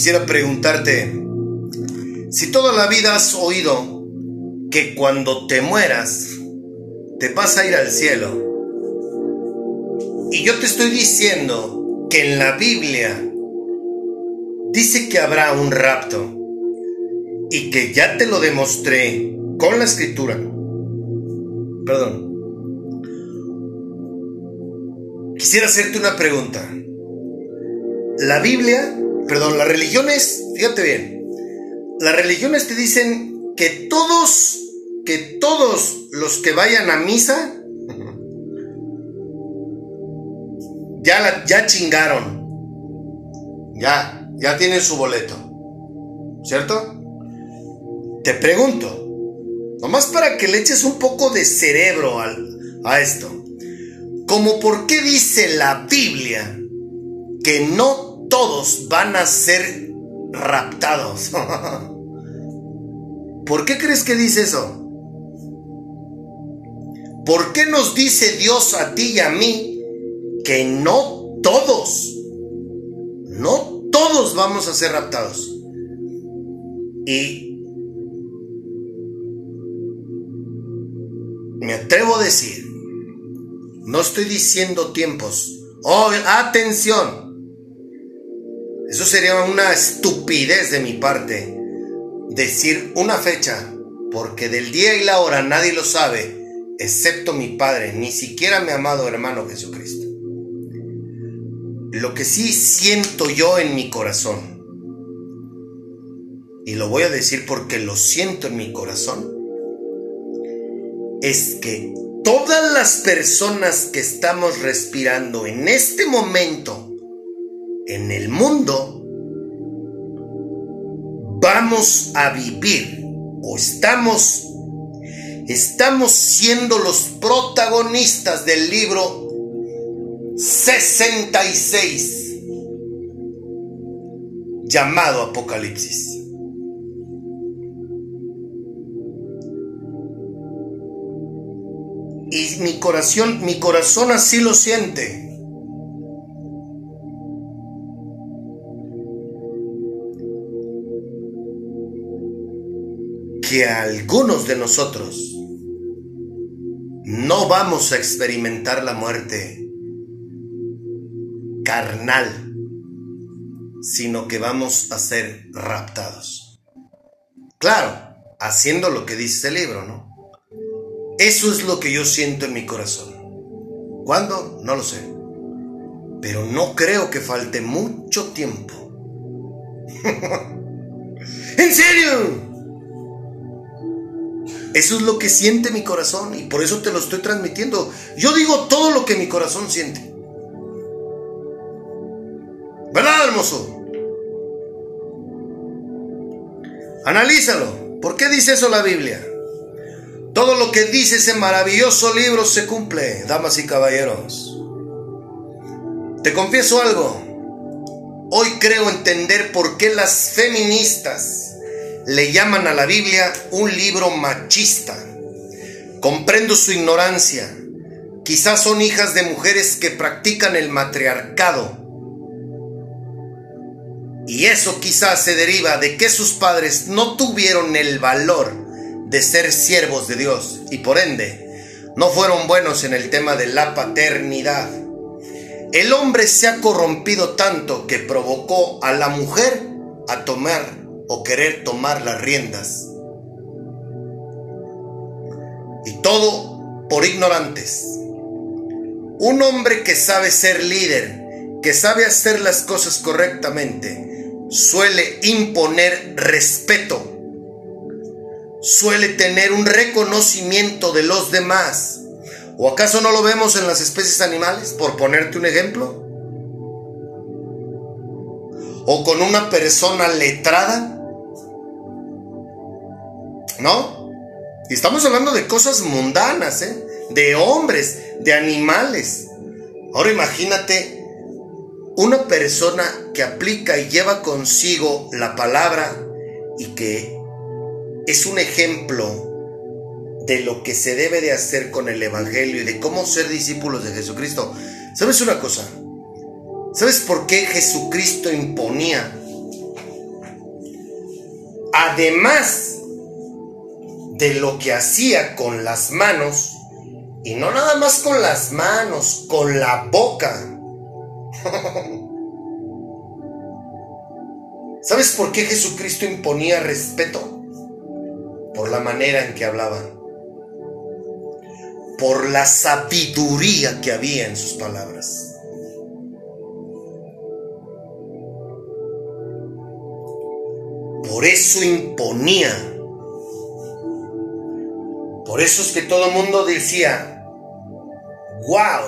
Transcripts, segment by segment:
quisiera preguntarte, si toda la vida has oído que cuando te mueras te vas a ir al cielo, y yo te estoy diciendo que en la Biblia dice que habrá un rapto, y que ya te lo demostré con la escritura, perdón, quisiera hacerte una pregunta. La Biblia perdón, las religiones, fíjate bien, las religiones te dicen que todos, que todos los que vayan a misa, ya, ya chingaron. Ya, ya tienen su boleto. ¿Cierto? Te pregunto, nomás para que le eches un poco de cerebro a esto. Como por qué dice la Biblia que no todos van a ser raptados. ¿Por qué crees que dice eso? ¿Por qué nos dice Dios a ti y a mí que no todos, no todos vamos a ser raptados? Y me atrevo a decir, no estoy diciendo tiempos. Oh, atención. Eso sería una estupidez de mi parte decir una fecha, porque del día y la hora nadie lo sabe, excepto mi Padre, ni siquiera mi amado hermano Jesucristo. Lo que sí siento yo en mi corazón, y lo voy a decir porque lo siento en mi corazón, es que todas las personas que estamos respirando en este momento en el mundo, vamos a vivir o estamos estamos siendo los protagonistas del libro 66 llamado Apocalipsis. Y mi corazón, mi corazón así lo siente. Que algunos de nosotros no vamos a experimentar la muerte carnal, sino que vamos a ser raptados. Claro, haciendo lo que dice el libro, ¿no? Eso es lo que yo siento en mi corazón. ¿Cuándo? No lo sé. Pero no creo que falte mucho tiempo. ¿En serio? Eso es lo que siente mi corazón y por eso te lo estoy transmitiendo. Yo digo todo lo que mi corazón siente. ¿Verdad, hermoso? Analízalo. ¿Por qué dice eso la Biblia? Todo lo que dice ese maravilloso libro se cumple, damas y caballeros. Te confieso algo. Hoy creo entender por qué las feministas le llaman a la Biblia un libro machista. Comprendo su ignorancia. Quizás son hijas de mujeres que practican el matriarcado. Y eso quizás se deriva de que sus padres no tuvieron el valor de ser siervos de Dios y por ende no fueron buenos en el tema de la paternidad. El hombre se ha corrompido tanto que provocó a la mujer a tomar o querer tomar las riendas. Y todo por ignorantes. Un hombre que sabe ser líder, que sabe hacer las cosas correctamente, suele imponer respeto, suele tener un reconocimiento de los demás. ¿O acaso no lo vemos en las especies animales, por ponerte un ejemplo? ¿O con una persona letrada? ¿No? Y estamos hablando de cosas mundanas, ¿eh? De hombres, de animales. Ahora imagínate una persona que aplica y lleva consigo la palabra y que es un ejemplo de lo que se debe de hacer con el Evangelio y de cómo ser discípulos de Jesucristo. ¿Sabes una cosa? ¿Sabes por qué Jesucristo imponía? Además de lo que hacía con las manos, y no nada más con las manos, con la boca. ¿Sabes por qué Jesucristo imponía respeto? Por la manera en que hablaba. Por la sabiduría que había en sus palabras. Por eso imponía por eso es que todo el mundo decía, wow,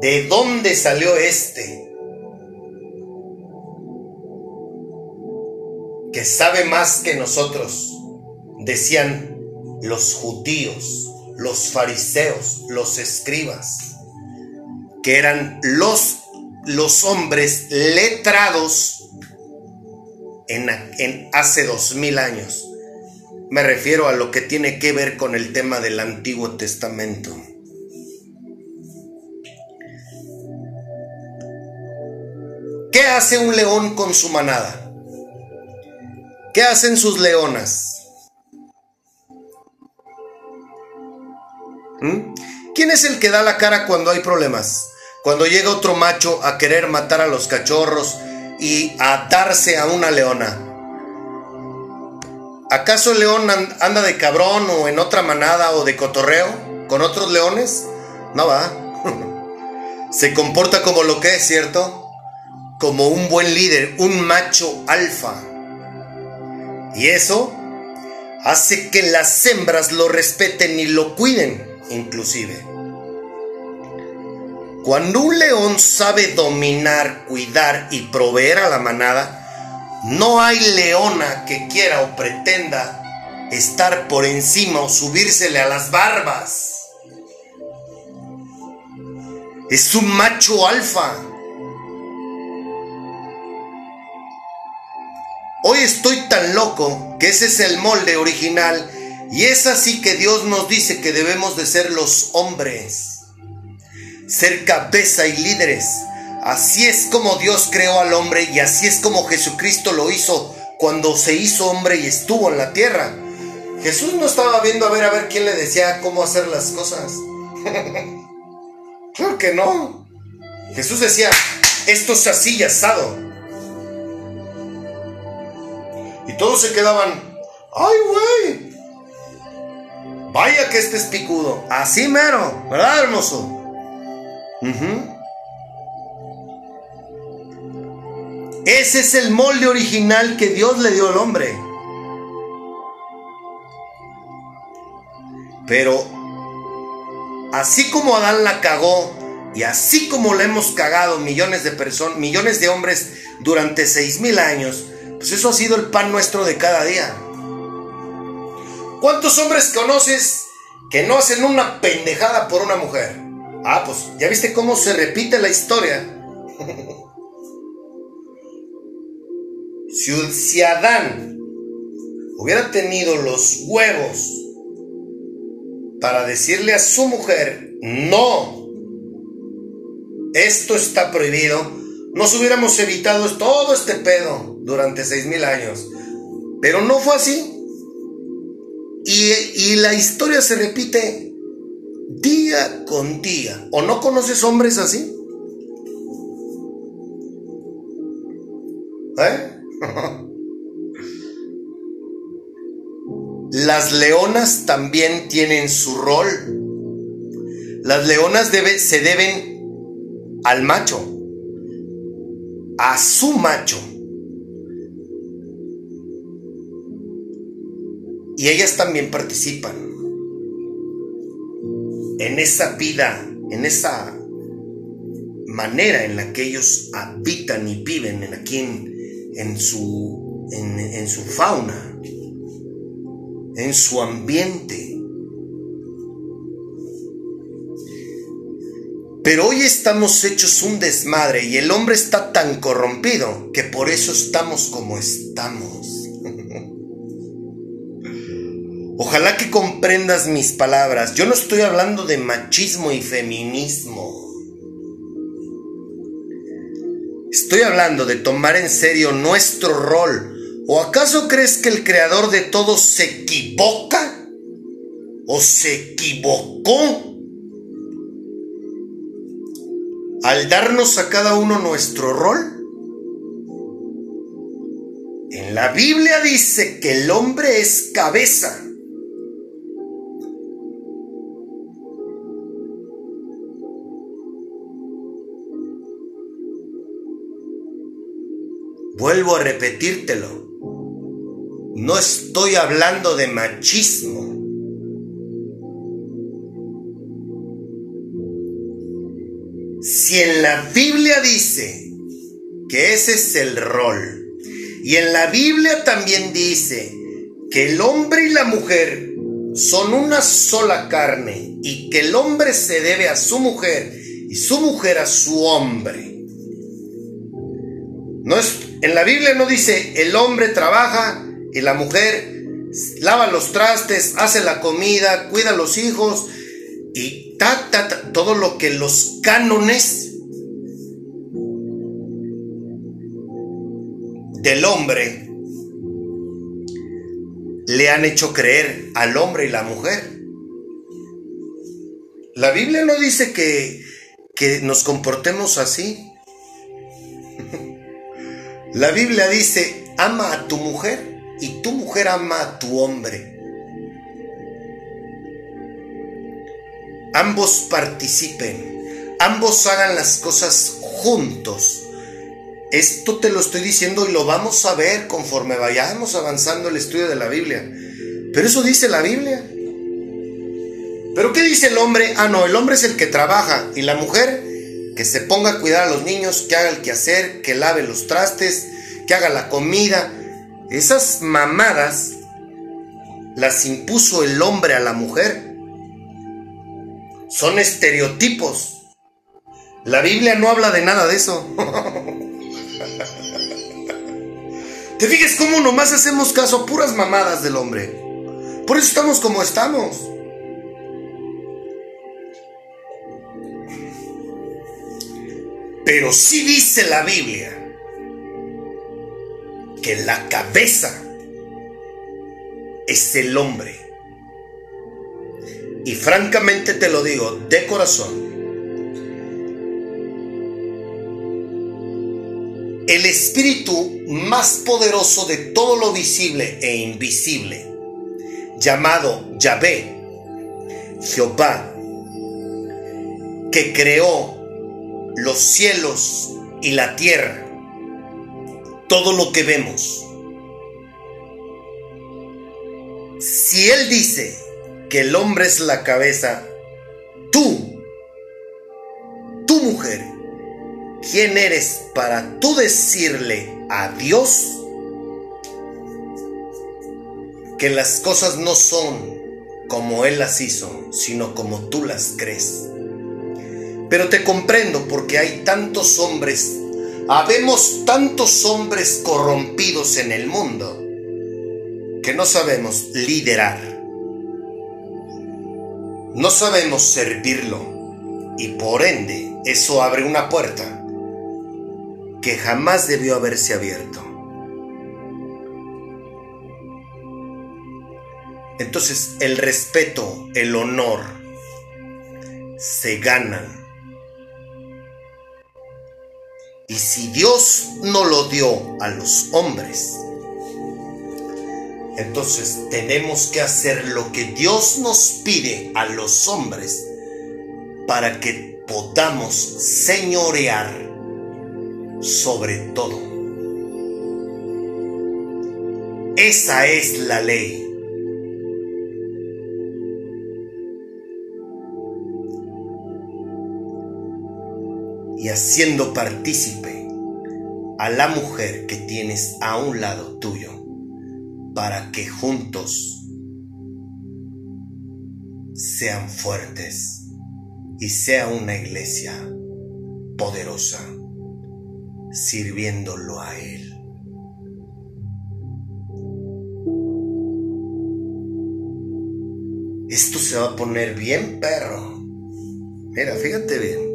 ¿de dónde salió este? Que sabe más que nosotros, decían los judíos, los fariseos, los escribas, que eran los, los hombres letrados en, en hace dos mil años me refiero a lo que tiene que ver con el tema del Antiguo Testamento. ¿Qué hace un león con su manada? ¿Qué hacen sus leonas? ¿Mm? ¿Quién es el que da la cara cuando hay problemas? Cuando llega otro macho a querer matar a los cachorros y atarse a una leona. ¿Acaso el león anda de cabrón o en otra manada o de cotorreo con otros leones? No va. Se comporta como lo que es, ¿cierto? como un buen líder, un macho alfa. Y eso hace que las hembras lo respeten y lo cuiden, inclusive. Cuando un león sabe dominar, cuidar y proveer a la manada, no hay leona que quiera o pretenda estar por encima o subírsele a las barbas. Es un macho alfa Hoy estoy tan loco que ese es el molde original y es así que Dios nos dice que debemos de ser los hombres, ser cabeza y líderes. Así es como Dios creó al hombre y así es como Jesucristo lo hizo cuando se hizo hombre y estuvo en la tierra. Jesús no estaba viendo a ver a ver quién le decía cómo hacer las cosas. claro que no. Jesús decía, esto es así y asado. Y todos se quedaban, ¡ay, güey! Vaya que este es picudo. Así mero, ¿verdad, hermoso? Ese es el molde original que Dios le dio al hombre. Pero así como Adán la cagó y así como le hemos cagado millones de personas, millones de hombres durante seis mil años, pues eso ha sido el pan nuestro de cada día. ¿Cuántos hombres conoces que no hacen una pendejada por una mujer? Ah, pues ya viste cómo se repite la historia. si, Adán hubiera tenido los huevos para decirle a su mujer, no, esto está prohibido, nos hubiéramos evitado todo este pedo durante seis mil años. Pero no fue así. Y, y, la historia se repite día con día. ¿O no conoces hombres así? ¿Eh? Las leonas también tienen su rol. Las leonas se deben al macho a su macho. Y ellas también participan en esa vida, en esa manera en la que ellos habitan y viven en aquí en, su, en su fauna, en su ambiente. Pero hoy estamos hechos un desmadre y el hombre está tan corrompido que por eso estamos como estamos. Ojalá que comprendas mis palabras. Yo no estoy hablando de machismo y feminismo. Estoy hablando de tomar en serio nuestro rol. ¿O acaso crees que el creador de todo se equivoca? ¿O se equivocó? al darnos a cada uno nuestro rol. En la Biblia dice que el hombre es cabeza. Vuelvo a repetírtelo. No estoy hablando de machismo. Si en la Biblia dice que ese es el rol Y en la Biblia también dice que el hombre y la mujer son una sola carne y que el hombre se debe a su mujer y su mujer a su hombre. No es, en la Biblia no dice el hombre trabaja y la mujer lava los trastes, hace la comida, cuida a los hijos y ta, ta, todo lo que los cánones del hombre le han hecho creer al hombre y la mujer. La Biblia no dice que, que nos comportemos así. La Biblia dice, ama a tu mujer y tu mujer ama a tu hombre. Ambos participen, ambos hagan las cosas juntos. Esto te lo estoy diciendo y lo vamos a ver conforme vayamos avanzando el estudio de la Biblia. Pero eso dice la Biblia. ¿Pero qué dice el hombre? Ah, no, el hombre es el que trabaja y la mujer que se ponga a cuidar a los niños, que haga el quehacer, que lave los trastes, que haga la comida. Esas mamadas las impuso el hombre a la mujer. Son estereotipos. La Biblia no habla de nada de eso. ¿Te fijas cómo nomás hacemos caso a puras mamadas del hombre? Por eso estamos como estamos. Pero sí dice la Biblia que la cabeza es el hombre. Y francamente te lo digo de corazón. El espíritu más poderoso de todo lo visible e invisible, llamado Yahvé, Jehová, que creó los cielos y la tierra, todo lo que vemos. Si Él dice que el hombre es la cabeza, tú, tu mujer, ¿quién eres para tú decirle a Dios que las cosas no son como Él las hizo, sino como tú las crees? Pero te comprendo porque hay tantos hombres, habemos tantos hombres corrompidos en el mundo que no sabemos liderar, no sabemos servirlo y por ende eso abre una puerta que jamás debió haberse abierto. Entonces el respeto, el honor se ganan y si Dios no lo dio a los hombres, entonces tenemos que hacer lo que Dios nos pide a los hombres para que podamos señorear sobre todo. Esa es la ley. Y haciendo partícipe a la mujer que tienes a un lado tuyo para que juntos sean fuertes y sea una iglesia poderosa sirviéndolo a Él. Esto se va a poner bien, perro. Mira, fíjate bien.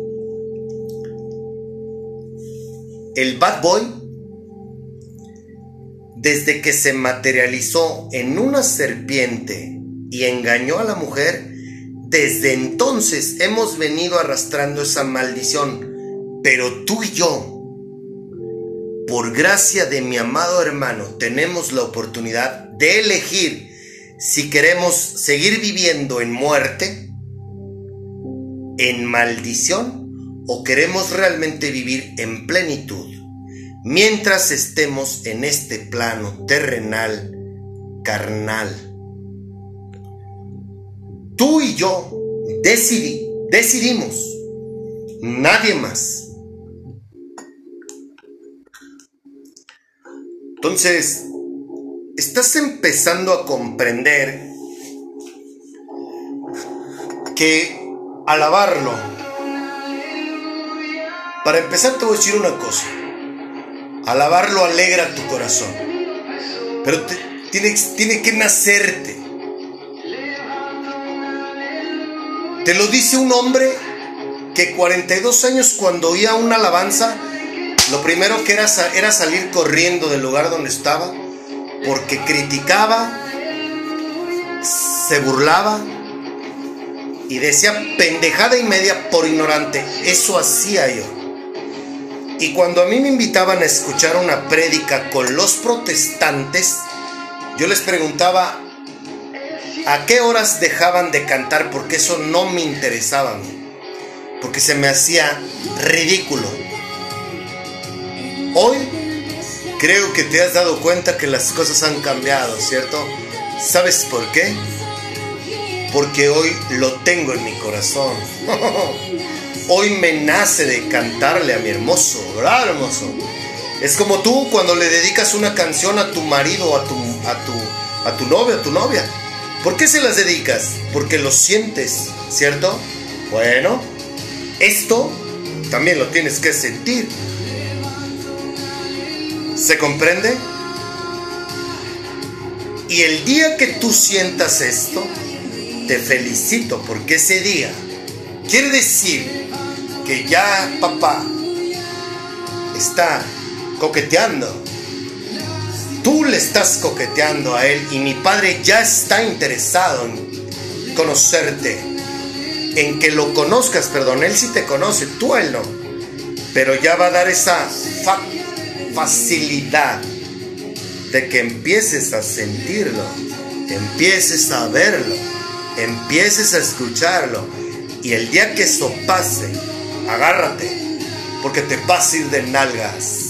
El Bad Boy, desde que se materializó en una serpiente y engañó a la mujer, desde entonces hemos venido arrastrando esa maldición. Pero tú y yo, por gracia de mi amado hermano, tenemos la oportunidad de elegir si queremos seguir viviendo en muerte, en maldición, o queremos realmente vivir en plenitud mientras estemos en este plano terrenal, carnal. Tú y yo decidimos, nadie más. Entonces, estás empezando a comprender que alabarlo, para empezar te voy a decir una cosa, alabarlo alegra tu corazón, pero tiene, tiene que nacerte. Te lo dice un hombre que 42 años cuando oía una alabanza, lo primero que era era salir corriendo del lugar donde estaba, porque criticaba, se burlaba y decía pendejada y media por ignorante. Eso hacía yo. Y cuando a mí me invitaban a escuchar una prédica con los protestantes, yo les preguntaba a qué horas dejaban de cantar porque eso no me interesaba a mí porque se me hacía ridículo. Hoy creo que te has dado cuenta que las cosas han cambiado, ¿cierto? ¿Sabes por qué? Porque hoy lo tengo en mi corazón. hoy me nace de cantarle a mi hermoso, ¿verdad, hermoso? Es como tú cuando le dedicas una canción a tu marido, a tu, a tu, a tu novio, a tu novia. ¿Por qué se las dedicas? Porque lo sientes, ¿cierto? Bueno, esto también lo tienes que sentir. ¿Se comprende? Y el día que tú sientas esto, te felicito porque ese día quiere decir que ya papá está coqueteando. Tú le estás coqueteando a él y mi padre ya está interesado en conocerte en que lo conozcas, perdón, Él sí te conoce, tú Él no. Pero ya va a dar esa facilidad de que empieces a sentirlo, empieces a verlo, empieces a escucharlo. Y el día que eso pase, agárrate, porque te vas a ir de nalgas.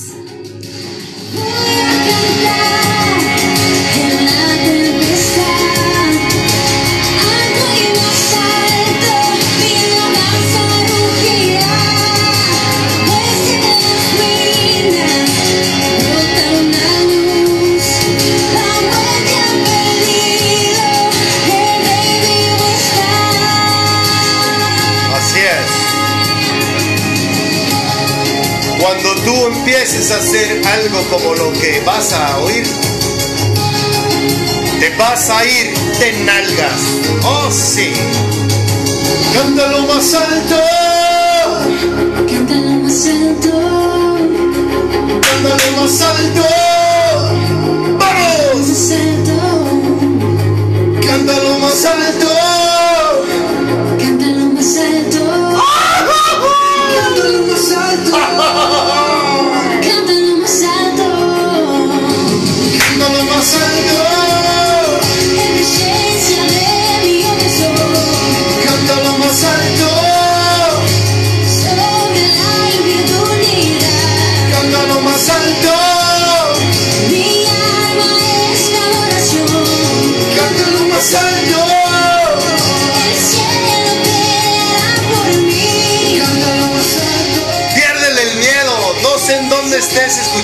Hacer algo como lo que vas a oír, te vas a ir de nalgas. Oh, sí. Cántalo más alto. Cántalo más alto. Cántalo más alto. ¡Vamos! Cántalo más alto.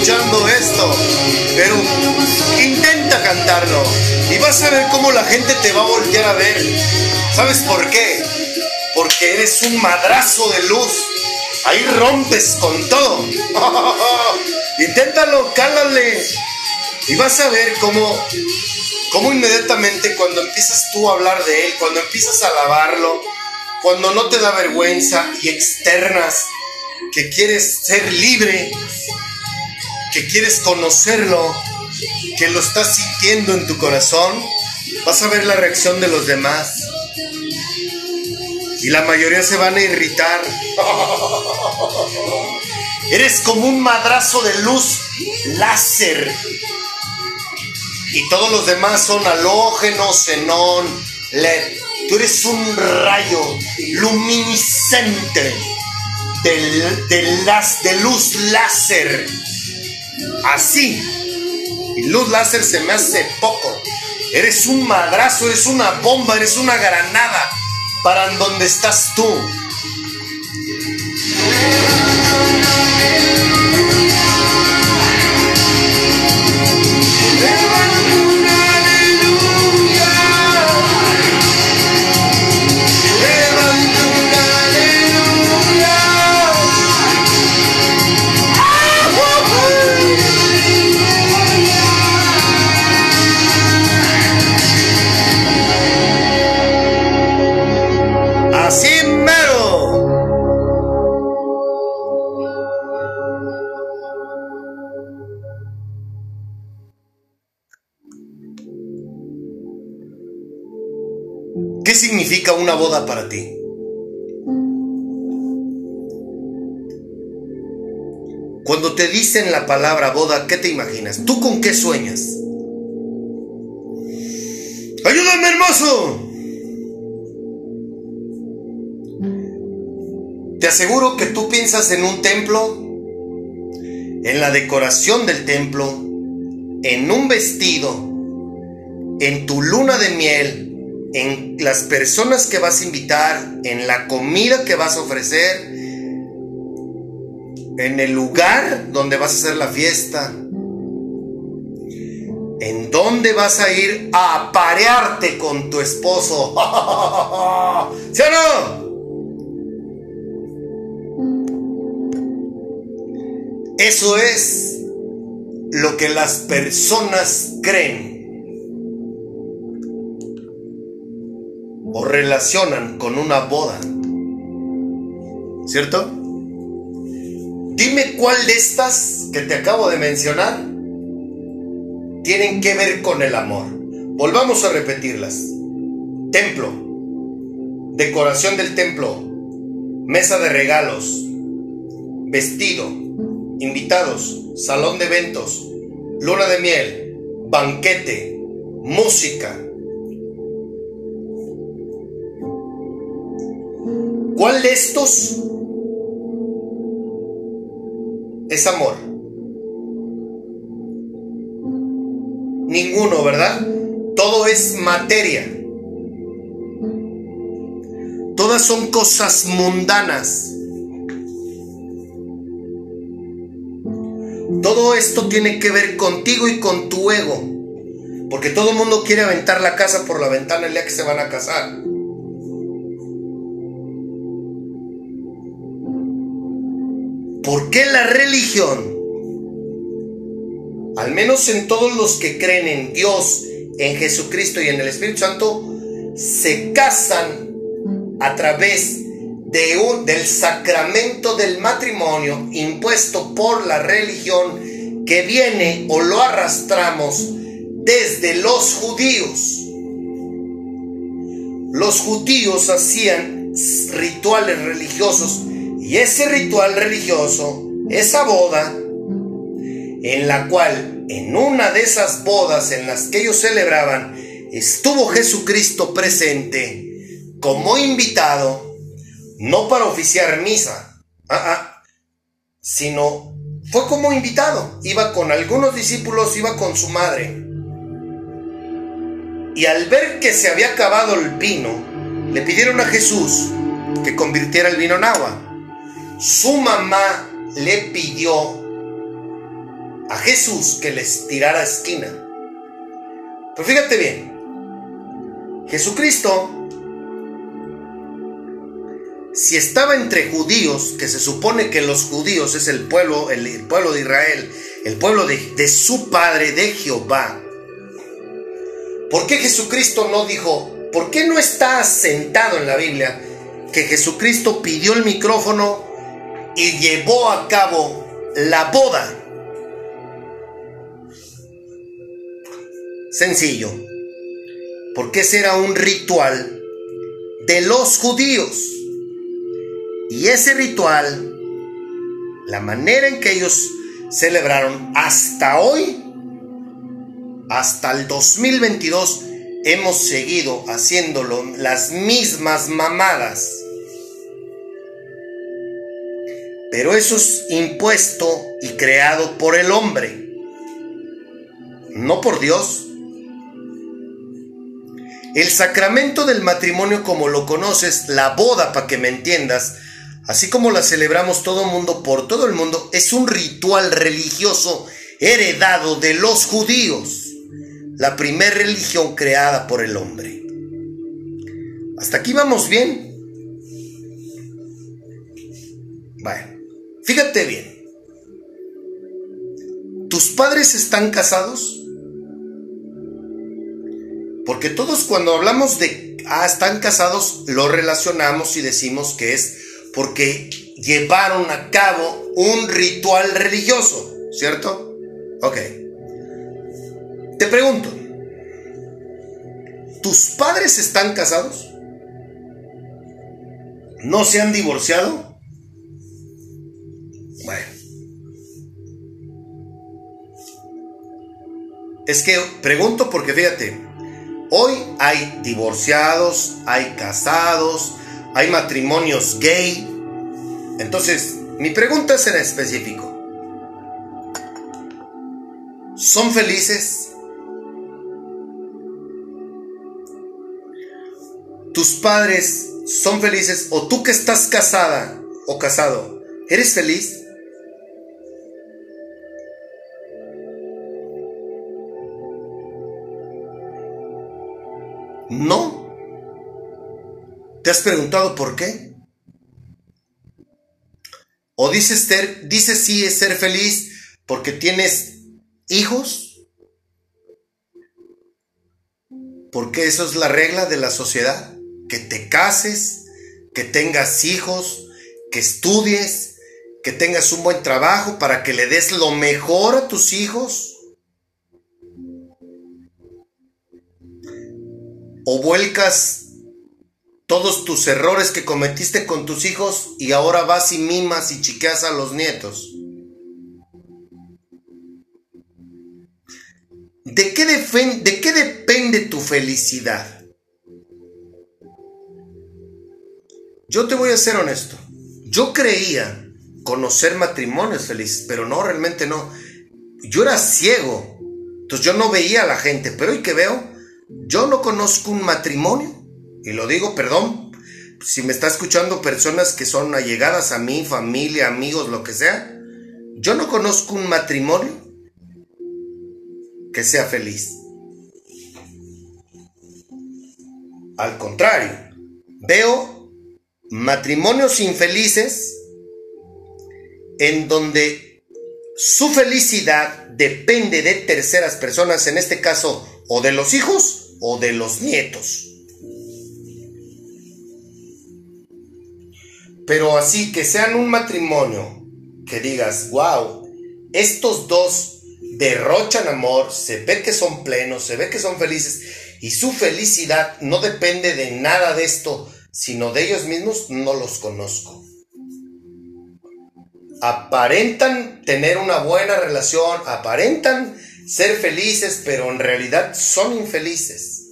Escuchando esto, pero intenta cantarlo y vas a ver cómo la gente te va a voltear a ver. ¿Sabes por qué? Porque eres un madrazo de luz. Ahí rompes con todo. Inténtalo, cálale. Y vas a ver cómo, cómo inmediatamente cuando empiezas tú a hablar de él, cuando empiezas a alabarlo, cuando no te da vergüenza y externas que quieres ser libre, que quieres conocerlo, que lo estás sintiendo en tu corazón, vas a ver la reacción de los demás. Y la mayoría se van a irritar. Eres como un madrazo de luz láser. Y todos los demás son halógeno, xenón, LED. Tú eres un rayo luminiscente de, de, las, de luz láser. Así. Y luz láser se me hace poco. Eres un madrazo, eres una bomba, eres una granada para donde estás tú. Una boda para ti? Cuando te dicen la palabra boda, ¿qué te imaginas? ¿Tú con qué sueñas? ¡Ayúdame, hermoso! Te aseguro que tú piensas en un templo, en la decoración del templo, en un vestido, en tu luna de miel, en las personas que vas a invitar, en la comida que vas a ofrecer, en el lugar donde vas a hacer la fiesta, en dónde vas a ir a aparearte con tu esposo. ¿Sí o no? Eso es lo que las personas creen o relacionan con una boda. ¿Cierto? Dime cuál de estas que te acabo de mencionar tienen que ver con el amor. Volvamos a repetirlas. Templo, decoración del templo, mesa de regalos, vestido, invitados, salón de eventos, luna de miel, banquete, música. ¿Cuál de estos es amor? Ninguno, ¿verdad? Todo es materia. Todas son cosas mundanas. Todo esto tiene que ver contigo y con tu ego. Porque todo el mundo quiere aventar la casa por la ventana el día que se van a casar. ¿Por qué la religión? Al menos en todos los que creen en Dios, en Jesucristo y en el Espíritu Santo, se casan a través de un- del sacramento del matrimonio impuesto por la religión que viene o lo arrastramos desde los judíos. Los judíos hacían rituales religiosos y ese ritual religioso, esa boda, en la cual en una de esas bodas en las que ellos celebraban estuvo Jesucristo presente como invitado, no para oficiar misa, ah, ah, sino fue como invitado, iba con algunos discípulos, iba con su madre. Y al ver que se había acabado el vino, le pidieron a Jesús que convirtiera el vino en agua. Su mamá le pidió a Jesús que les tirara esquina. Pero fíjate bien, Jesucristo, si estaba entre judíos, que se supone que los judíos es el pueblo, el, pueblo de Israel, el pueblo de, de su padre, de Jehová, ¿por qué Jesucristo no dijo, por qué no está sentado en la Biblia que Jesucristo pidió el micrófono y llevó a cabo la boda? Sencillo, porque ese era un ritual de los judíos. Y ese ritual, la manera en que ellos celebraron hasta hoy, hasta el 2022, hemos seguido haciéndolo las mismas mamadas. Pero eso es impuesto y creado por el hombre, no por Dios. El sacramento del matrimonio como lo conoces, la boda para que me entiendas, así como la celebramos todo el mundo por todo el mundo, es un ritual religioso heredado de los judíos, la primera religión creada por el hombre. Hasta aquí vamos bien. Bueno, fíjate bien. ¿Tus padres están casados? Porque todos cuando hablamos de, ah, están casados, lo relacionamos y decimos que es porque llevaron a cabo un ritual religioso, ¿cierto? Ok. Te pregunto, ¿tus padres están casados? ¿No se han divorciado? Bueno. Es que pregunto porque fíjate, hoy hay divorciados, hay casados, hay matrimonios gay. Entonces, mi pregunta es en específico. ¿Son felices? ¿Tus padres son felices? ¿O tú que estás casada o casado, eres feliz? No. ¿Te has preguntado por qué? ¿O dices, ser, dices sí es ser feliz porque tienes hijos? Porque eso es la regla de la sociedad. Que te cases, que tengas hijos, que estudies, que tengas un buen trabajo para que le des lo mejor a tus hijos. O vuelcas todos tus errores que cometiste con tus hijos y ahora vas y mimas y chiqueas a los nietos. ¿De qué, ¿De qué depende tu felicidad? Yo te voy a ser honesto. Yo creía conocer matrimonios felices, pero no, realmente no. Yo era ciego. Entonces yo no veía a la gente, pero hoy que veo, yo no conozco un matrimonio, y lo digo, perdón, si me está escuchando personas que son allegadas a mí, familia, amigos, lo que sea, yo no conozco un matrimonio que sea feliz. Al contrario, veo matrimonios infelices en donde su felicidad depende de terceras personas, en este caso, o de los hijos o de los nietos. Pero así que sean un matrimonio que digas, wow, estos dos derrochan amor, se ve que son plenos, se ve que son felices y su felicidad no depende de nada de esto, sino de ellos mismos, no los conozco. Aparentan tener una buena relación, aparentan ser felices, pero en realidad son infelices.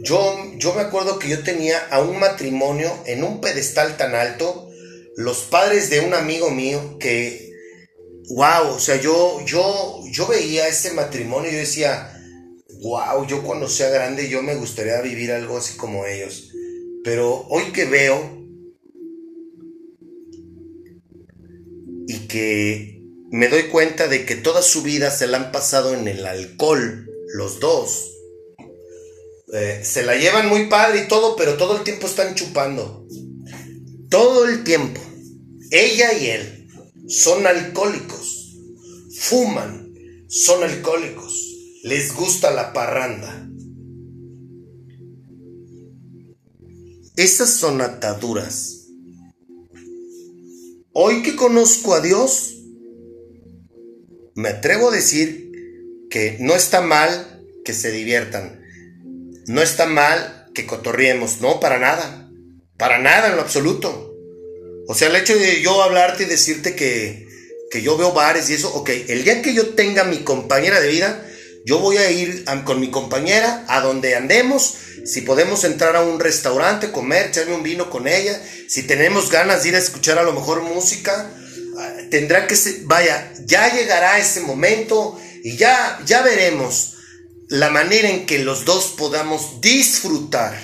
Yo, yo me acuerdo que yo tenía a un matrimonio en un pedestal tan alto, los padres de un amigo mío que, wow, o sea, yo, yo, yo veía ese matrimonio y yo decía, wow, yo cuando sea grande yo me gustaría vivir algo así como ellos. Pero hoy que veo y que me doy cuenta de que toda su vida se la han pasado en el alcohol, los dos. Eh, se la llevan muy padre y todo, pero todo el tiempo están chupando. Todo el tiempo. Ella y él son alcohólicos. Fuman. Son alcohólicos. Les gusta la parranda. Esas son ataduras. Hoy que conozco a Dios, me atrevo a decir que no está mal que se diviertan. No está mal que cotorriemos, no, para nada. Para nada en lo absoluto. O sea, el hecho de yo hablarte y decirte que, que yo veo bares y eso, ok, el día que yo tenga mi compañera de vida, yo voy a ir con mi compañera a donde andemos. Si podemos entrar a un restaurante, comer, echarme un vino con ella. Si tenemos ganas de ir a escuchar a lo mejor música, tendrá que ser, vaya, ya llegará ese momento y ya, ya veremos la manera en que los dos podamos disfrutar.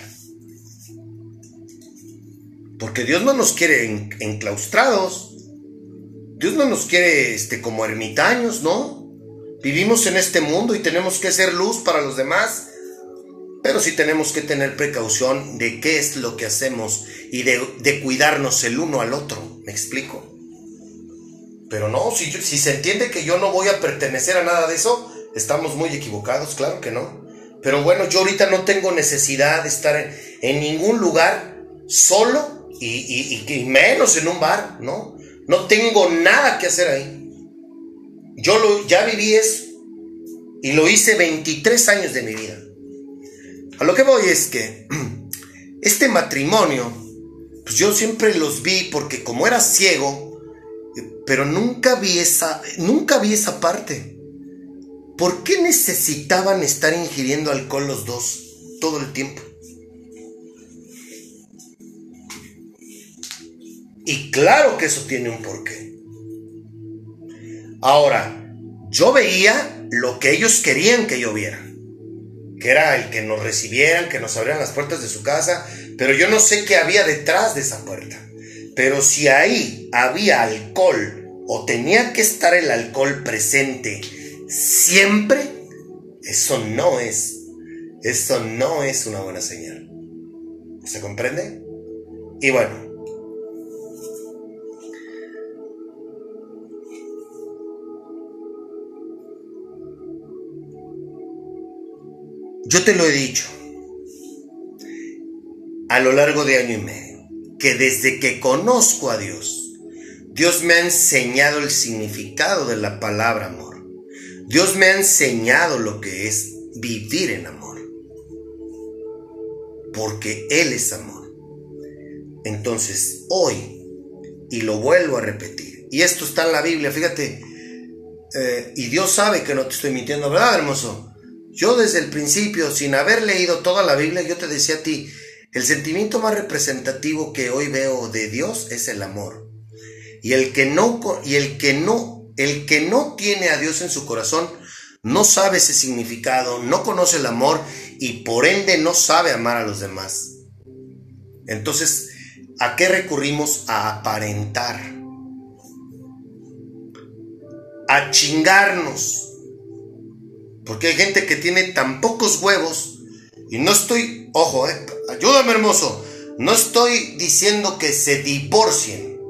Porque Dios no nos quiere en- enclaustrados. Dios no nos quiere este, como ermitaños, ¿no? Vivimos en este mundo y tenemos que ser luz para los demás. Pero sí tenemos que tener precaución de qué es lo que hacemos y de cuidarnos el uno al otro. ¿Me explico? Pero no, si, si se entiende que yo no voy a pertenecer a nada de eso, estamos muy equivocados, claro que no. Pero bueno, yo ahorita no tengo necesidad de estar en, ningún lugar solo y, y- y- menos en un bar, ¿no? No tengo nada que hacer ahí. Yo lo, ya viví eso y lo hice 23 años de mi vida. A lo que voy es que este matrimonio, pues yo siempre los vi porque como era ciego, pero nunca vi esa, nunca vi esa parte. ¿Por qué necesitaban estar ingiriendo alcohol los dos todo el tiempo? Y claro que eso tiene un porqué. Ahora, yo veía lo que ellos querían que yo viera. Que era el que nos recibieran, que nos abrieran las puertas de su casa. Pero yo no sé qué había detrás de esa puerta. Pero si ahí había alcohol o tenía que estar el alcohol presente siempre, eso no es, eso no es una buena señal. ¿Se comprende? Y bueno, Yo te lo he dicho a lo largo de año y medio, que desde que conozco a Dios, Dios me ha enseñado el significado de la palabra amor. Dios me ha enseñado lo que es vivir en amor. Porque Él es amor. Entonces, hoy, y lo vuelvo a repetir, y esto está en la Biblia, fíjate, eh, y Dios sabe que no te estoy mintiendo, ¿verdad, hermoso? Yo desde el principio, sin haber leído toda la Biblia, yo te decía a ti, el sentimiento más representativo que hoy veo de Dios es el amor. Y el que no y el que no el que no tiene a Dios en su corazón no sabe ese significado, no conoce el amor y por ende no sabe amar a los demás. Entonces, ¿a qué recurrimos? A aparentar. A chingarnos porque hay gente que tiene tan pocos huevos y no estoy, ojo, eh, ayúdame hermoso, no estoy diciendo que se divorcien,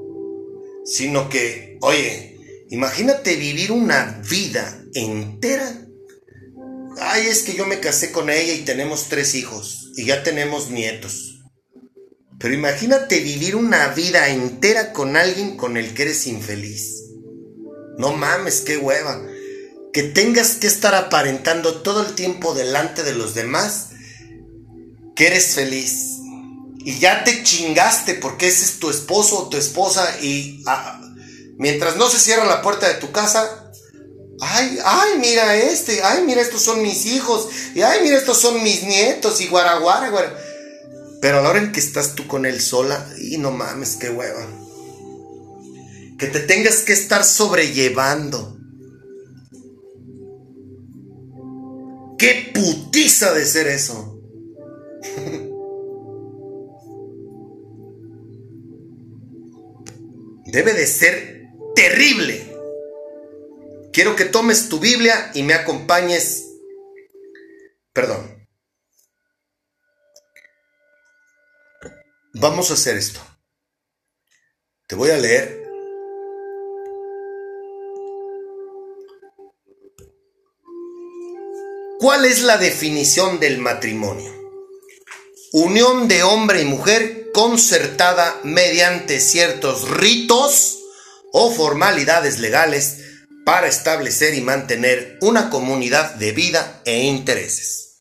sino que, oye, imagínate vivir una vida entera. Ay, es que yo me casé con ella y tenemos tres hijos y ya tenemos nietos. Pero imagínate vivir una vida entera con alguien con el que eres infeliz. No mames, qué hueva que tengas que estar aparentando todo el tiempo delante de los demás que eres feliz. Y ya te chingaste porque ese es tu esposo o tu esposa y ah, mientras no se cierra la puerta de tu casa, ay, ay, mira este, ay, mira, estos son mis hijos, y ay, mira, estos son mis nietos, y guaraguara, guara. Pero a la hora en que estás tú con él sola, y no mames, qué hueva. Que te tengas que estar sobrellevando ¡Qué putiza de ser eso! Debe de ser terrible. Quiero que tomes tu Biblia y me acompañes. Perdón. Vamos a hacer esto. Te voy a leer ¿Cuál es la definición del matrimonio? Unión de hombre y mujer concertada mediante ciertos ritos o formalidades legales para establecer y mantener una comunidad de vida e intereses.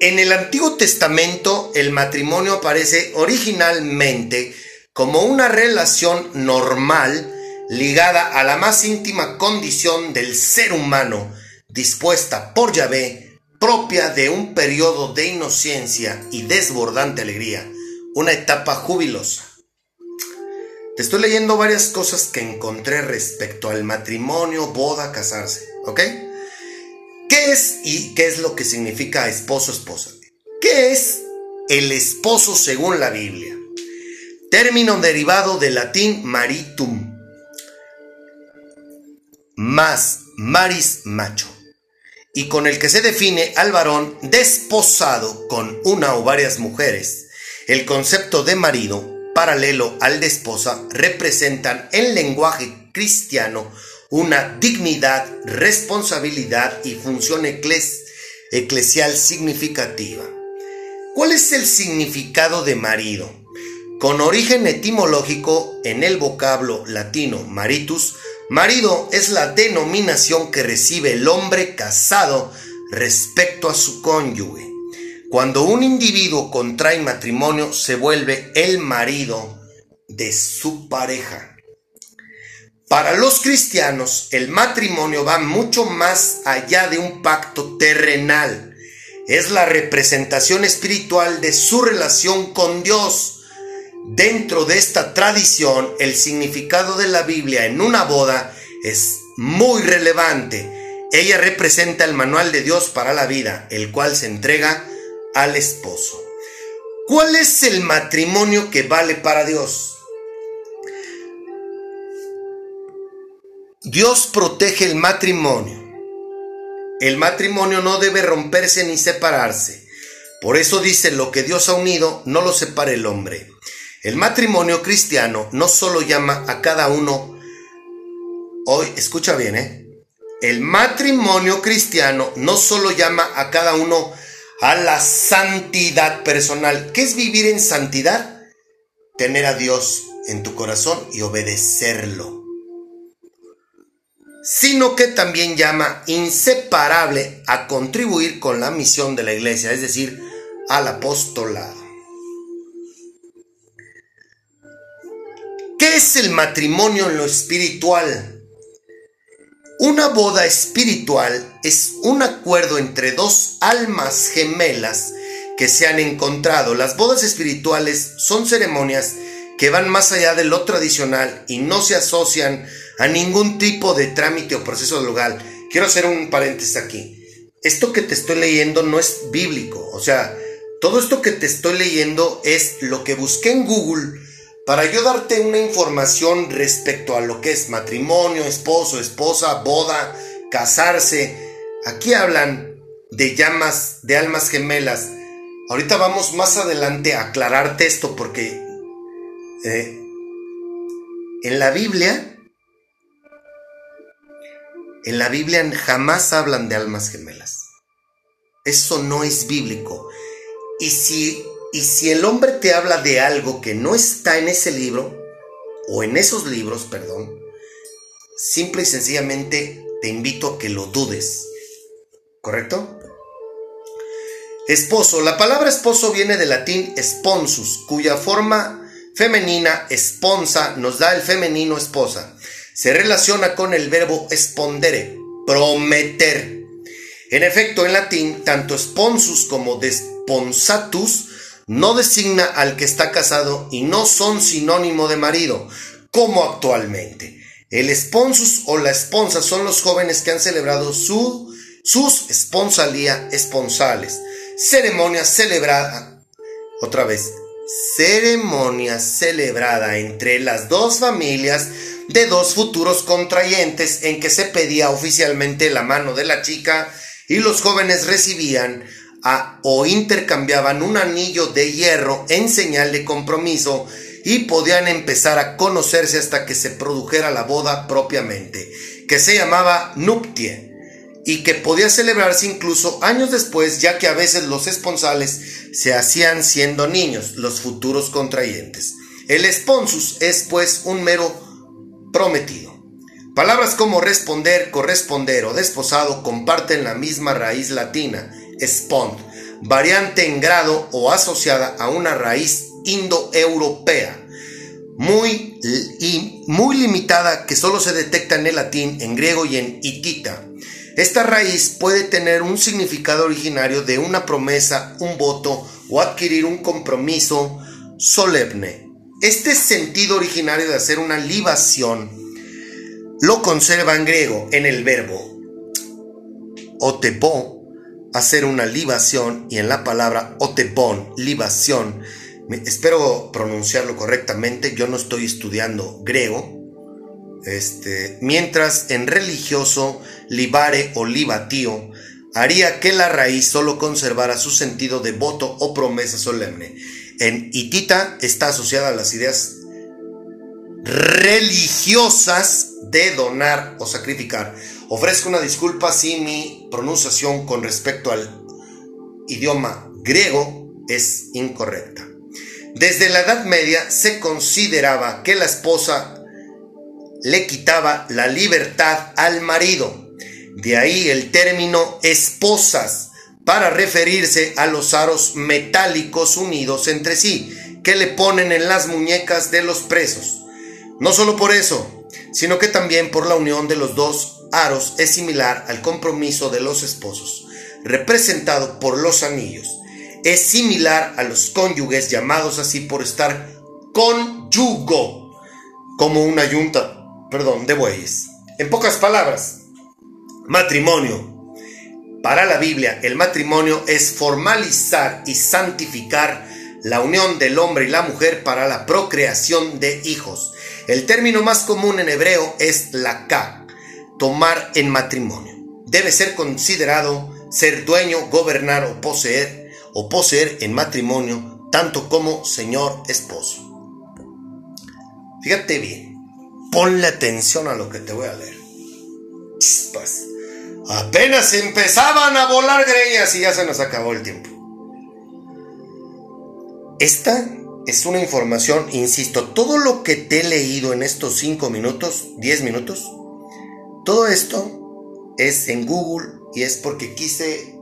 En el Antiguo Testamento el matrimonio aparece originalmente como una relación normal ligada a la más íntima condición del ser humano dispuesta por Yahvé, propia de un periodo de inocencia y desbordante alegría, una etapa jubilosa. Te estoy leyendo varias cosas que encontré respecto al matrimonio, boda, casarse, ¿ok? ¿Qué es y qué es lo que significa esposo, esposa? ¿Qué es el esposo según la Biblia? Término derivado del latín maritum, más maris macho y con el que se define al varón desposado con una o varias mujeres. El concepto de marido, paralelo al de esposa, representan en lenguaje cristiano una dignidad, responsabilidad y función eclesial significativa. ¿Cuál es el significado de marido? Con origen etimológico en el vocablo latino maritus, Marido es la denominación que recibe el hombre casado respecto a su cónyuge. Cuando un individuo contrae matrimonio, se vuelve el marido de su pareja. Para los cristianos, el matrimonio va mucho más allá de un pacto terrenal. Es la representación espiritual de su relación con Dios. Dentro de esta tradición, el significado de la Biblia en una boda es muy relevante. Ella representa el manual de Dios para la vida, el cual se entrega al esposo. ¿Cuál es el matrimonio que vale para Dios? Dios protege el matrimonio. El matrimonio no debe romperse ni separarse. Por eso dice, lo que Dios ha unido, no lo separe el hombre. El matrimonio cristiano no solo llama a cada uno, hoy escucha bien, ¿eh? El matrimonio cristiano no solo llama a cada uno a la santidad personal. ¿Qué es vivir en santidad? Tener a Dios en tu corazón y obedecerlo sino que también llama inseparable a contribuir con la misión de la iglesia, es decir, al apostolado. ¿Qué es el matrimonio en lo espiritual? Una boda espiritual es un acuerdo entre dos almas gemelas que se han encontrado. Las bodas espirituales son ceremonias que van más allá de lo tradicional y no se asocian a ningún tipo de trámite o proceso legal. Quiero hacer un paréntesis aquí. Esto que te estoy leyendo no es bíblico. O sea, todo esto que te estoy leyendo es lo que busqué en Google para yo darte una información respecto a lo que es matrimonio, esposo, esposa, boda, casarse. Aquí hablan de llamas, de almas gemelas. Ahorita vamos más adelante a aclararte esto porque eh, en la Biblia, en la Biblia jamás hablan de almas gemelas. Eso no es bíblico. Y si, y si el hombre te habla de algo que no está en ese libro, o en esos libros, perdón, simple y sencillamente te invito a que lo dudes. ¿Correcto? Esposo. La palabra esposo viene del latín sponsus, cuya forma femenina, esponsa, nos da el femenino esposa. Se relaciona con el verbo espondere, prometer. En efecto, en latín, tanto sponsus como desponsatus no designa al que está casado y no son sinónimo de marido, como actualmente. El sponsus o la esponsa son los jóvenes que han celebrado su, sus esponsalía esponsales, ceremonia celebrada, otra vez, ceremonia celebrada entre las dos familias de dos futuros contrayentes en que se pedía oficialmente la mano de la chica y los jóvenes recibían o intercambiaban un anillo de hierro en señal de compromiso y podían empezar a conocerse hasta que se produjera la boda propiamente, que se llamaba nuptie y que podía celebrarse incluso años después, ya que a veces los esponsales se hacían siendo niños, los futuros contrayentes. El sponsus es pues un mero prometido. Palabras como responder, corresponder o desposado comparten la misma raíz latina, spond, variante en grado o asociada a una raíz indoeuropea, muy, muy limitada que solo se detecta en el latín, en griego y en hitita esta raíz puede tener un significado originario de una promesa, un voto o adquirir un compromiso solemne. Este sentido originario de hacer una libación lo conserva en griego en el verbo otebo, hacer una libación, y en la palabra otebon, libación. espero pronunciarlo correctamente, yo no estoy estudiando griego, este, mientras en religioso, libare o libatío haría que la raíz solo conservara su sentido de voto o promesa solemne. En hitita está asociada a las ideas religiosas de donar o sacrificar. Ofrezco una disculpa si mi pronunciación con respecto al idioma griego es incorrecta. Desde la Edad Media se consideraba que la esposa le quitaba la libertad al marido. De ahí el término esposas, para referirse a los aros metálicos unidos entre sí que le ponen en las muñecas de los presos. No solo por eso, sino que también por la unión de los dos aros es similar al compromiso de los esposos, representado por los anillos. Es similar a los cónyuges llamados así por estar con yugo, como una yunta, perdón, de bueyes. En pocas palabras, matrimonio. Para la Biblia, el matrimonio es formalizar y santificar la unión del hombre y la mujer para la procreación de hijos. El término más común en hebreo es la ka, tomar en matrimonio. Debe ser considerado ser dueño, gobernar o poseer o poseer en matrimonio tanto como señor esposo. Fíjate bien, ponle atención a lo que te voy a leer. Chispas. Apenas empezaban a volar greñas y ya se nos acabó el tiempo. Esta es una información, insisto, todo lo que te he leído en estos 5 minutos, 10 minutos, todo esto es en Google y es porque quise,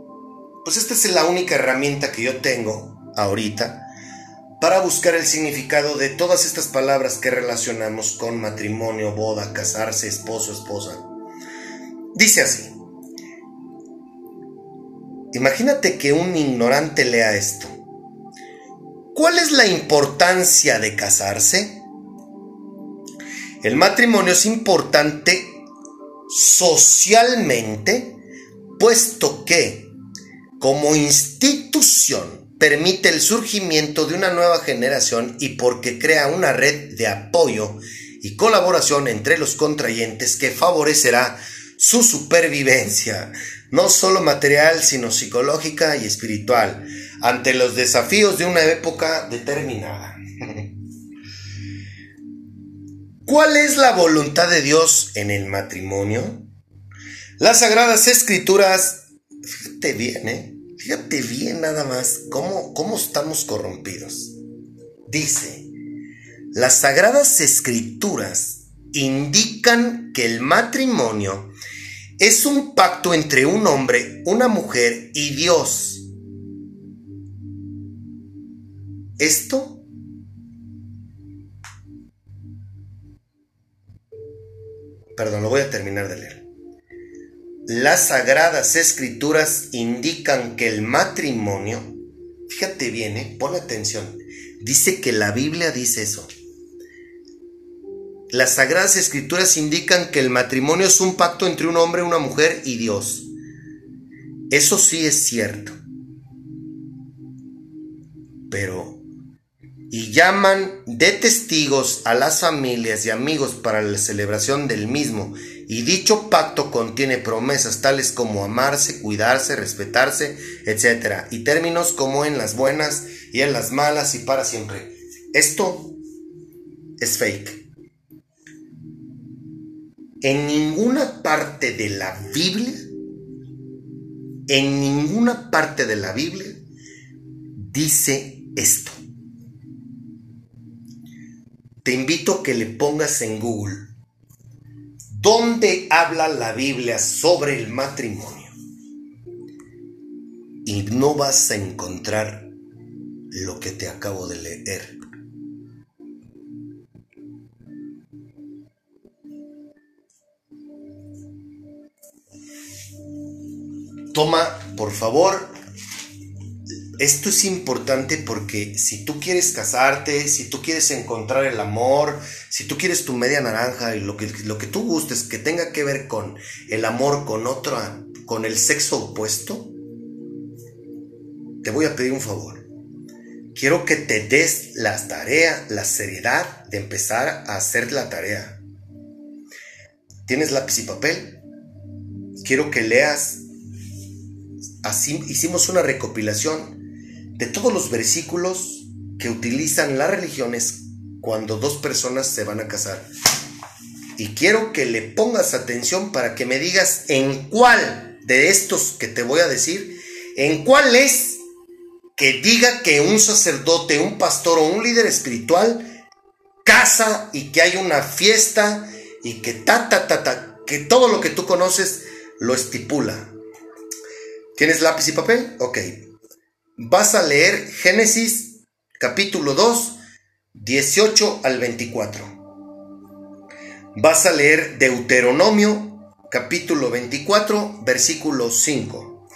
pues esta es la única herramienta que yo tengo ahorita para buscar el significado de todas estas palabras que relacionamos con matrimonio, boda, casarse, esposo, esposa. Dice así. Imagínate que un ignorante lea esto. ¿Cuál es la importancia de casarse? El matrimonio es importante socialmente, puesto que como institución permite el surgimiento de una nueva generación y porque crea una red de apoyo y colaboración entre los contrayentes que favorecerá su supervivencia, no solo material, sino psicológica y espiritual, ante los desafíos de una época determinada. ¿Cuál es la voluntad de Dios en el matrimonio? Las sagradas escrituras, fíjate bien, ¿eh? fíjate bien nada más cómo, cómo estamos corrompidos. Dice, las sagradas escrituras indican que el matrimonio es un pacto entre un hombre, una mujer y Dios. Esto Perdón, lo voy a terminar de leer. Las sagradas escrituras indican que el matrimonio, fíjate bien, ¿eh? pon atención, dice que la Biblia dice eso. Las sagradas escrituras indican que el matrimonio es un pacto entre un hombre, una mujer y Dios. Eso sí es cierto. Pero y llaman de testigos a las familias y amigos para la celebración del mismo, y dicho pacto contiene promesas tales como amarse, cuidarse, respetarse, etc. Y términos como en las buenas y en las malas y para siempre. Esto es fake. En ninguna parte de la Biblia, en ninguna parte de la Biblia dice esto. Te invito a que le pongas en Google ¿Dónde habla la Biblia sobre el matrimonio? Y no vas a encontrar lo que te acabo de leer. Toma, por favor, esto es importante porque si tú quieres casarte, si tú quieres encontrar el amor, si tú quieres tu media naranja y lo que, lo que tú gustes que tenga que ver con el amor con otra, con el sexo opuesto, te voy a pedir un favor. Quiero que te des la tarea, la seriedad de empezar a hacer la tarea. ¿Tienes lápiz y papel? Quiero que leas. Así hicimos una recopilación de todos los versículos que utilizan las religiones cuando dos personas se van a casar. Y quiero que le pongas atención para que me digas en cuál de estos que te voy a decir, en cuál es que diga que un sacerdote, un pastor o un líder espiritual casa y que hay una fiesta y que ta ta ta ta, que todo lo que tú conoces lo estipula. ¿Tienes lápiz y papel? Ok. Vas a leer Génesis capítulo 2, 18 al 24. Vas a leer Deuteronomio capítulo 24, versículo 5.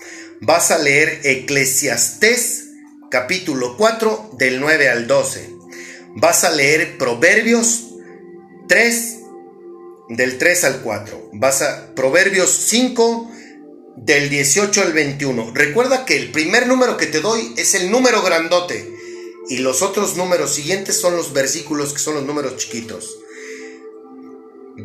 Vas a leer Eclesiastés capítulo 4 del 9 al 12. Vas a leer Proverbios 3 del 3 al 4. Vas a Proverbios 5 del 18 al 21. Recuerda que el primer número que te doy es el número grandote y los otros números siguientes son los versículos que son los números chiquitos.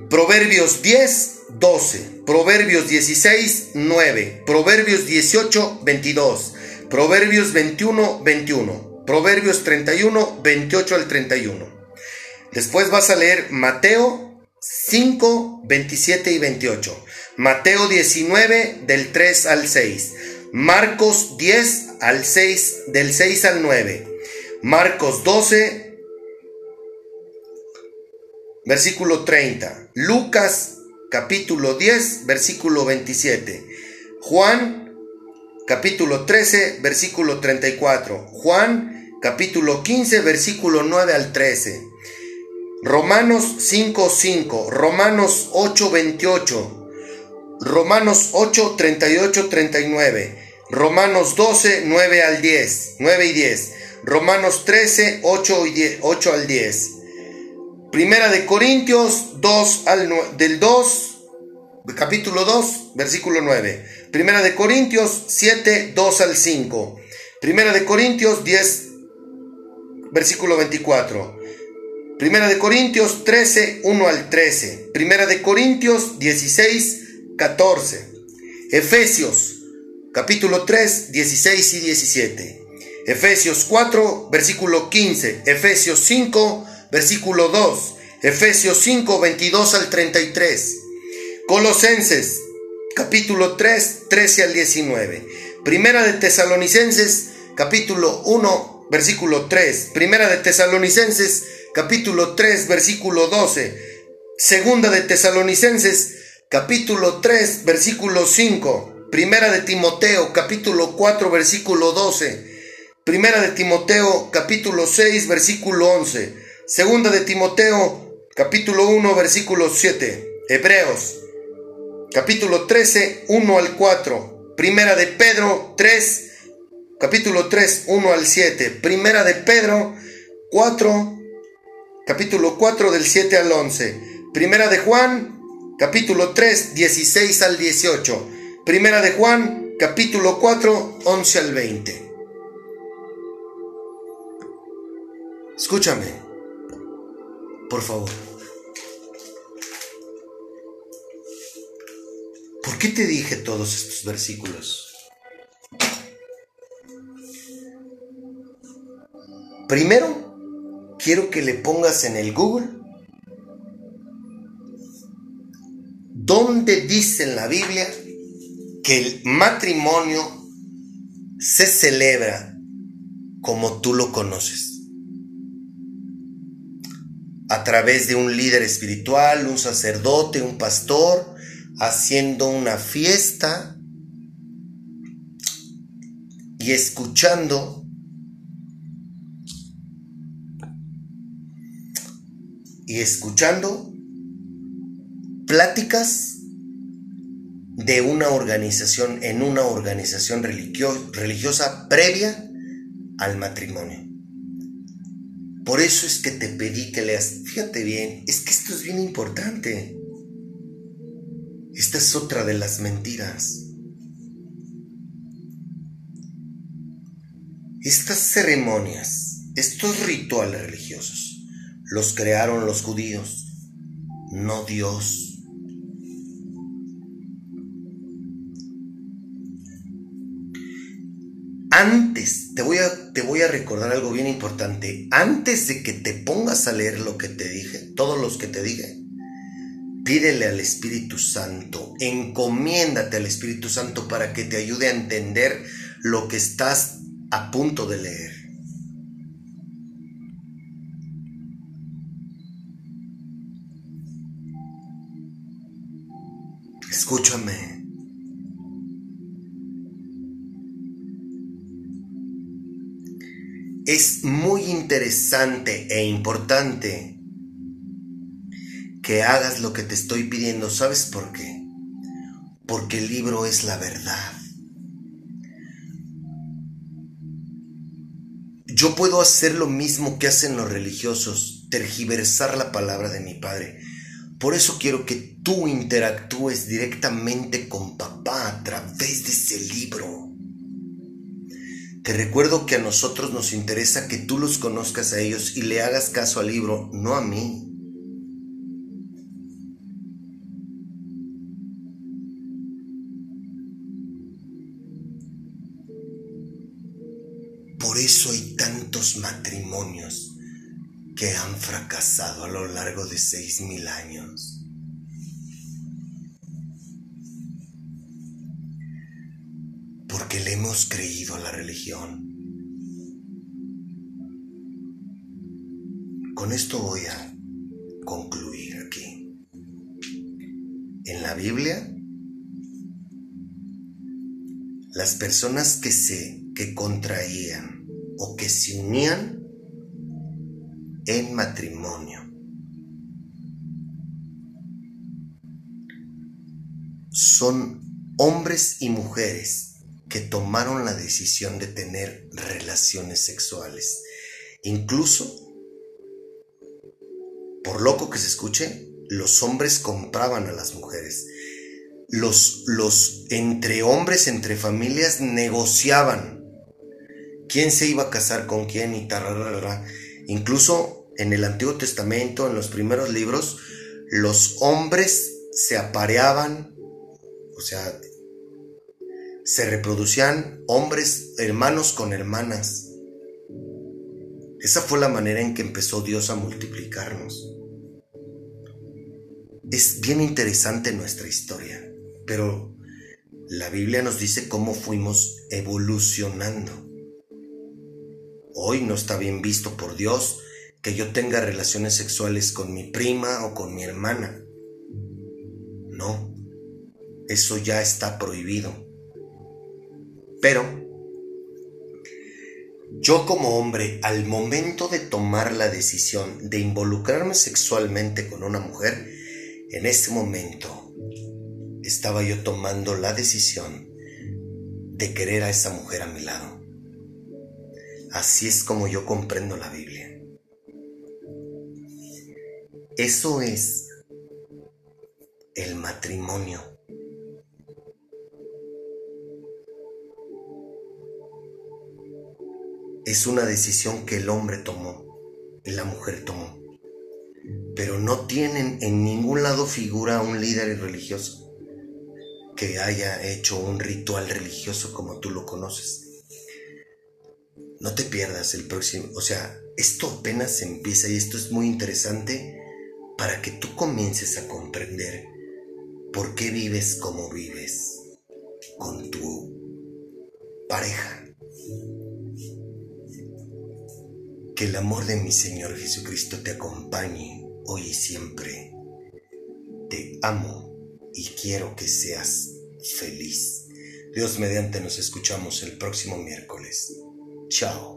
Proverbios 10, 12. Proverbios 16, 9. Proverbios 18, 22. Proverbios 21, 21. Proverbios 31, 28 al 31. Después vas a leer Mateo 5, 27 y 28. Mateo 19 del 3 al 6. Marcos 10 al 6 del 6 al 9. Marcos 12 versículo 30. Lucas capítulo 10 versículo 27. Juan capítulo 13 versículo 34. Juan capítulo 15 versículo 9 al 13. Romanos 5, 5, Romanos 8, 28, Romanos 8, 38, 39, Romanos 12, 9 al 10, 9 y 10, Romanos 13, 8, y 10, 8 al 10, Primera de Corintios 2 al 9, del 2, capítulo 2, versículo 9, Primera de Corintios 7, 2 al 5, Primera de Corintios 10, versículo 24. Primera de Corintios 13, 1 al 13. Primera de Corintios 16, 14. Efesios capítulo 3, 16 y 17. Efesios 4, versículo 15. Efesios 5, versículo 2. Efesios 5, 22 al 33. Colosenses capítulo 3, 13 al 19. Primera de Tesalonicenses capítulo 1, versículo 3. Primera de Tesalonicenses capítulo 3, versículo 12. Segunda de Tesalonicenses, capítulo 3, versículo 5. Primera de Timoteo, capítulo 4, versículo 12. Primera de Timoteo, capítulo 6, versículo 11. Segunda de Timoteo, capítulo 1, versículo 7. Hebreos, capítulo 13, 1 al 4. Primera de Pedro 3, capítulo 3, 1 al 7. Primera de Pedro 4, capítulo 4 del 7 al 11. Primera de Juan, capítulo 3, 16 al 18. Primera de Juan, capítulo 4, 11 al 20. Escúchame, por favor. ¿Por qué te dije todos estos versículos? Primero, quiero que le pongas en el Google dónde dice en la Biblia que el matrimonio se celebra como tú lo conoces. A través de un líder espiritual, un sacerdote, un pastor, haciendo una fiesta y escuchando y escuchando pláticas de una organización, en una organización religio- religiosa previa al matrimonio. Por eso es que te pedí que leas, fíjate bien, es que esto es bien importante. Esta es otra de las mentiras. Estas ceremonias, estos rituales religiosos, los crearon los judíos, no Dios. Antes, te voy, a, te voy a recordar algo bien importante. Antes de que te pongas a leer lo que te dije, todos los que te dije, pídele al Espíritu Santo, encomiéndate al Espíritu Santo para que te ayude a entender lo que estás a punto de leer. Escúchame. Es muy interesante e importante que hagas lo que te estoy pidiendo. ¿Sabes por qué? Porque el libro es la verdad. Yo puedo hacer lo mismo que hacen los religiosos, tergiversar la palabra de mi Padre. Por eso quiero que tú interactúes directamente con papá a través de ese libro. Te recuerdo que a nosotros nos interesa que tú los conozcas a ellos y le hagas caso al libro, no a mí. Por eso hay tantos matrimonios que han fracasado a lo largo de seis mil años. Le hemos creído a la religión. Con esto voy a concluir aquí. En la Biblia, las personas que se que contraían o que se unían en matrimonio. Son hombres y mujeres que tomaron la decisión de tener relaciones sexuales. Incluso, por loco que se escuche, los hombres compraban a las mujeres. Los, los entre hombres, entre familias, negociaban quién se iba a casar con quién y tararara. Incluso en el Antiguo Testamento, en los primeros libros, los hombres se apareaban, o sea, se reproducían hombres, hermanos con hermanas. Esa fue la manera en que empezó Dios a multiplicarnos. Es bien interesante nuestra historia, pero la Biblia nos dice cómo fuimos evolucionando. Hoy no está bien visto por Dios que yo tenga relaciones sexuales con mi prima o con mi hermana. No, eso ya está prohibido. Pero yo como hombre, al momento de tomar la decisión de involucrarme sexualmente con una mujer, en este momento estaba yo tomando la decisión de querer a esa mujer a mi lado. Así es como yo comprendo la Biblia. Eso es el matrimonio. Es una decisión que el hombre tomó la mujer tomó. Pero no tienen en ningún lado figura un líder religioso que haya hecho un ritual religioso como tú lo conoces. No te pierdas el próximo, o sea, esto apenas empieza y esto es muy interesante para que tú comiences a comprender por qué vives como vives con tu pareja. Que el amor de mi Señor Jesucristo te acompañe hoy y siempre. Te amo y quiero que seas feliz. Dios mediante nos escuchamos el próximo miércoles. Chao.